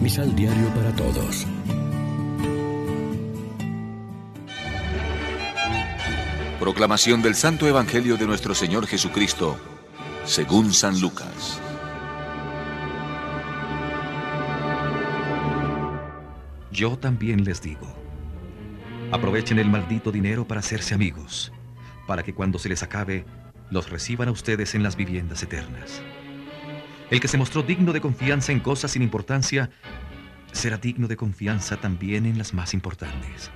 Misal Diario para Todos. Proclamación del Santo Evangelio de nuestro Señor Jesucristo, según San Lucas. Yo también les digo, aprovechen el maldito dinero para hacerse amigos, para que cuando se les acabe, los reciban a ustedes en las viviendas eternas. El que se mostró digno de confianza en cosas sin importancia, será digno de confianza también en las más importantes.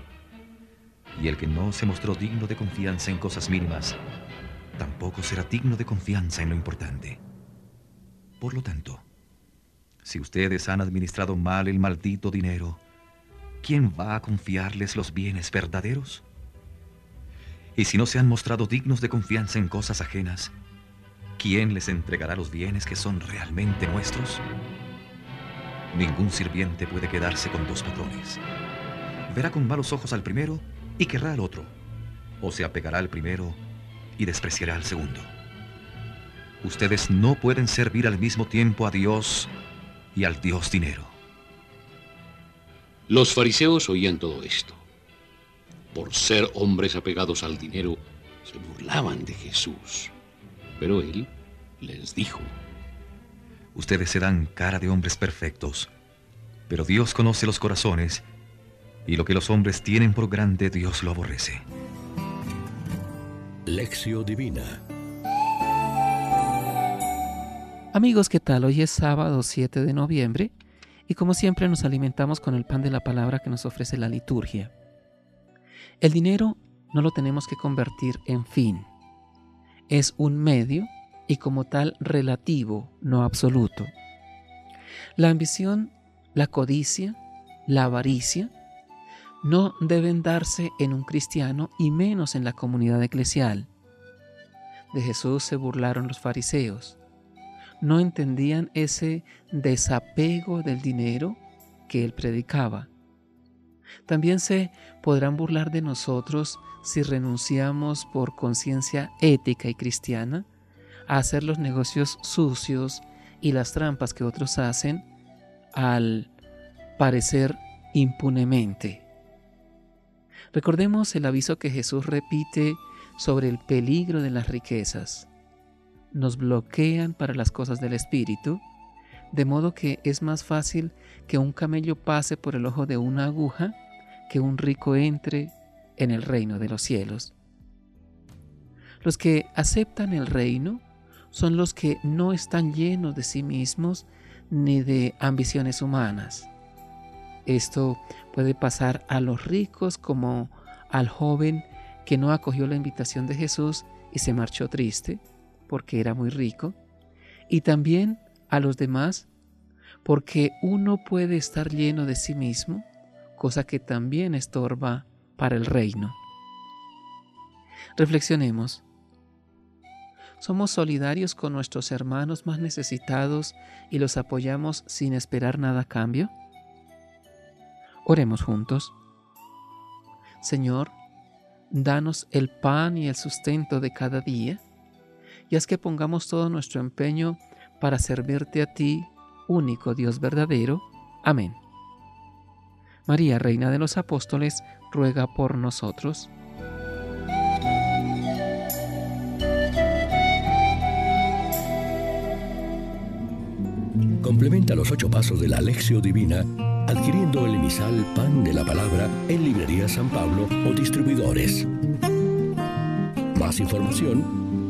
Y el que no se mostró digno de confianza en cosas mínimas, tampoco será digno de confianza en lo importante. Por lo tanto, si ustedes han administrado mal el maldito dinero, ¿quién va a confiarles los bienes verdaderos? Y si no se han mostrado dignos de confianza en cosas ajenas, ¿quién les entregará los bienes que son realmente nuestros? Ningún sirviente puede quedarse con dos patrones. Verá con malos ojos al primero y querrá al otro, o se apegará al primero y despreciará al segundo. Ustedes no pueden servir al mismo tiempo a Dios y al Dios dinero. Los fariseos oían todo esto por ser hombres apegados al dinero, se burlaban de Jesús. Pero él les dijo, Ustedes se dan cara de hombres perfectos, pero Dios conoce los corazones, y lo que los hombres tienen por grande Dios lo aborrece. Lección Divina Amigos, ¿qué tal? Hoy es sábado 7 de noviembre y como siempre nos alimentamos con el pan de la palabra que nos ofrece la liturgia. El dinero no lo tenemos que convertir en fin. Es un medio y como tal relativo, no absoluto. La ambición, la codicia, la avaricia no deben darse en un cristiano y menos en la comunidad eclesial. De Jesús se burlaron los fariseos. No entendían ese desapego del dinero que él predicaba. También se podrán burlar de nosotros si renunciamos por conciencia ética y cristiana a hacer los negocios sucios y las trampas que otros hacen al parecer impunemente. Recordemos el aviso que Jesús repite sobre el peligro de las riquezas. Nos bloquean para las cosas del Espíritu, de modo que es más fácil que un camello pase por el ojo de una aguja que un rico entre en el reino de los cielos. Los que aceptan el reino son los que no están llenos de sí mismos ni de ambiciones humanas. Esto puede pasar a los ricos como al joven que no acogió la invitación de Jesús y se marchó triste porque era muy rico, y también a los demás porque uno puede estar lleno de sí mismo cosa que también estorba para el reino. Reflexionemos. ¿Somos solidarios con nuestros hermanos más necesitados y los apoyamos sin esperar nada a cambio? Oremos juntos. Señor, danos el pan y el sustento de cada día, y haz que pongamos todo nuestro empeño para servirte a ti, único Dios verdadero. Amén. María, Reina de los Apóstoles, ruega por nosotros. Complementa los ocho pasos de la Alexio Divina adquiriendo el emisal Pan de la Palabra en Librería San Pablo o distribuidores. Más información